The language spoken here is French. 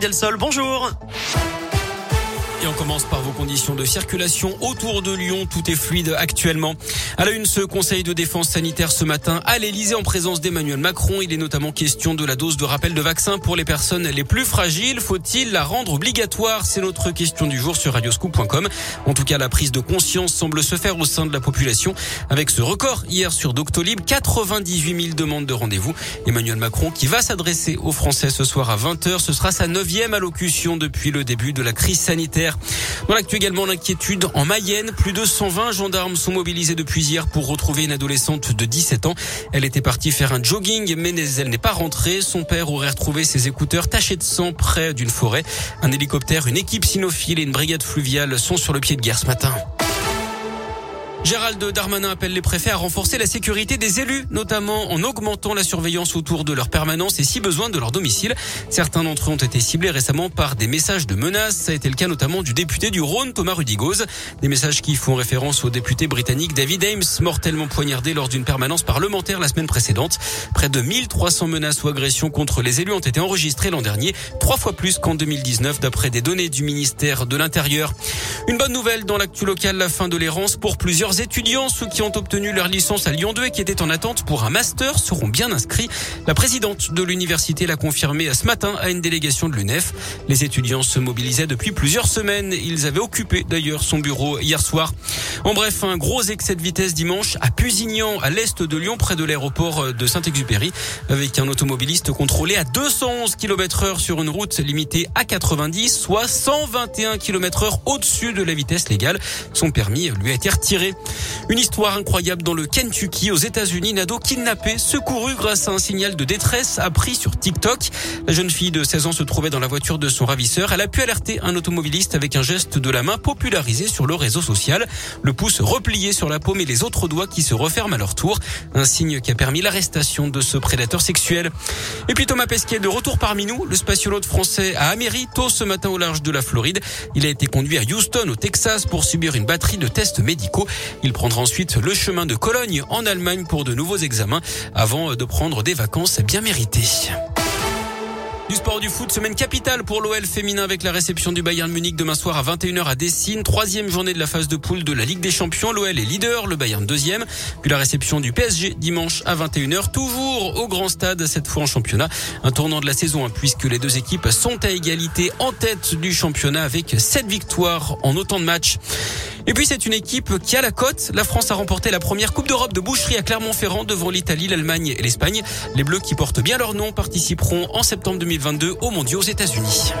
Del Sol, bonjour. Et on commence par vos conditions de circulation autour de Lyon. Tout est fluide actuellement. À la une, ce conseil de défense sanitaire ce matin à l'Elysée en présence d'Emmanuel Macron. Il est notamment question de la dose de rappel de vaccin pour les personnes les plus fragiles. Faut-il la rendre obligatoire? C'est notre question du jour sur radioscoop.com. En tout cas, la prise de conscience semble se faire au sein de la population avec ce record hier sur Doctolib. 98 000 demandes de rendez-vous. Emmanuel Macron qui va s'adresser aux Français ce soir à 20h. Ce sera sa neuvième allocution depuis le début de la crise sanitaire. Dans l'actu l'inquiétude en Mayenne. Plus de 120 gendarmes sont mobilisés depuis hier pour retrouver une adolescente de 17 ans. Elle était partie faire un jogging, mais elle n'est pas rentrée. Son père aurait retrouvé ses écouteurs tachés de sang près d'une forêt. Un hélicoptère, une équipe cynophile et une brigade fluviale sont sur le pied de guerre ce matin. Gérald Darmanin appelle les préfets à renforcer la sécurité des élus, notamment en augmentant la surveillance autour de leur permanence et si besoin de leur domicile. Certains d'entre eux ont été ciblés récemment par des messages de menaces. Ça a été le cas notamment du député du Rhône, Thomas Rudigoz. Des messages qui font référence au député britannique David Ames, mortellement poignardé lors d'une permanence parlementaire la semaine précédente. Près de 1300 menaces ou agressions contre les élus ont été enregistrées l'an dernier, trois fois plus qu'en 2019 d'après des données du ministère de l'Intérieur. Une bonne nouvelle dans l'actu local, la fin de l'errance pour plusieurs étudiants, ceux qui ont obtenu leur licence à Lyon 2 et qui étaient en attente pour un master seront bien inscrits. La présidente de l'université l'a confirmé ce matin à une délégation de l'UNEF. Les étudiants se mobilisaient depuis plusieurs semaines. Ils avaient occupé d'ailleurs son bureau hier soir. En bref, un gros excès de vitesse dimanche à Pusignan, à l'est de Lyon, près de l'aéroport de Saint-Exupéry, avec un automobiliste contrôlé à 211 km heure sur une route limitée à 90, soit 121 km heure au-dessus de la vitesse légale. Son permis lui a été retiré. Une histoire incroyable dans le Kentucky, aux États-Unis. Une ado kidnappée, secourue grâce à un signal de détresse appris sur TikTok. La jeune fille de 16 ans se trouvait dans la voiture de son ravisseur. Elle a pu alerter un automobiliste avec un geste de la main popularisé sur le réseau social. Le pouce replié sur la paume et les autres doigts qui se referment à leur tour. Un signe qui a permis l'arrestation de ce prédateur sexuel. Et puis Thomas Pesquet de retour parmi nous. Le spatiologue français à Améry, tôt ce matin au large de la Floride. Il a été conduit à Houston, au Texas, pour subir une batterie de tests médicaux. Il prendra ensuite le chemin de Cologne en Allemagne pour de nouveaux examens avant de prendre des vacances bien méritées. Du sport du foot, semaine capitale pour l'OL féminin avec la réception du Bayern Munich demain soir à 21h à Dessine. Troisième journée de la phase de poule de la Ligue des Champions. L'OL est leader, le Bayern deuxième. Puis la réception du PSG dimanche à 21h. Toujours au grand stade, cette fois en championnat. Un tournant de la saison, hein, puisque les deux équipes sont à égalité en tête du championnat avec sept victoires en autant de matchs. Et puis c'est une équipe qui a la cote. La France a remporté la première Coupe d'Europe de boucherie à Clermont-Ferrand devant l'Italie, l'Allemagne et l'Espagne. Les Bleus qui portent bien leur nom participeront en septembre 2022 aux Mondiaux aux États-Unis.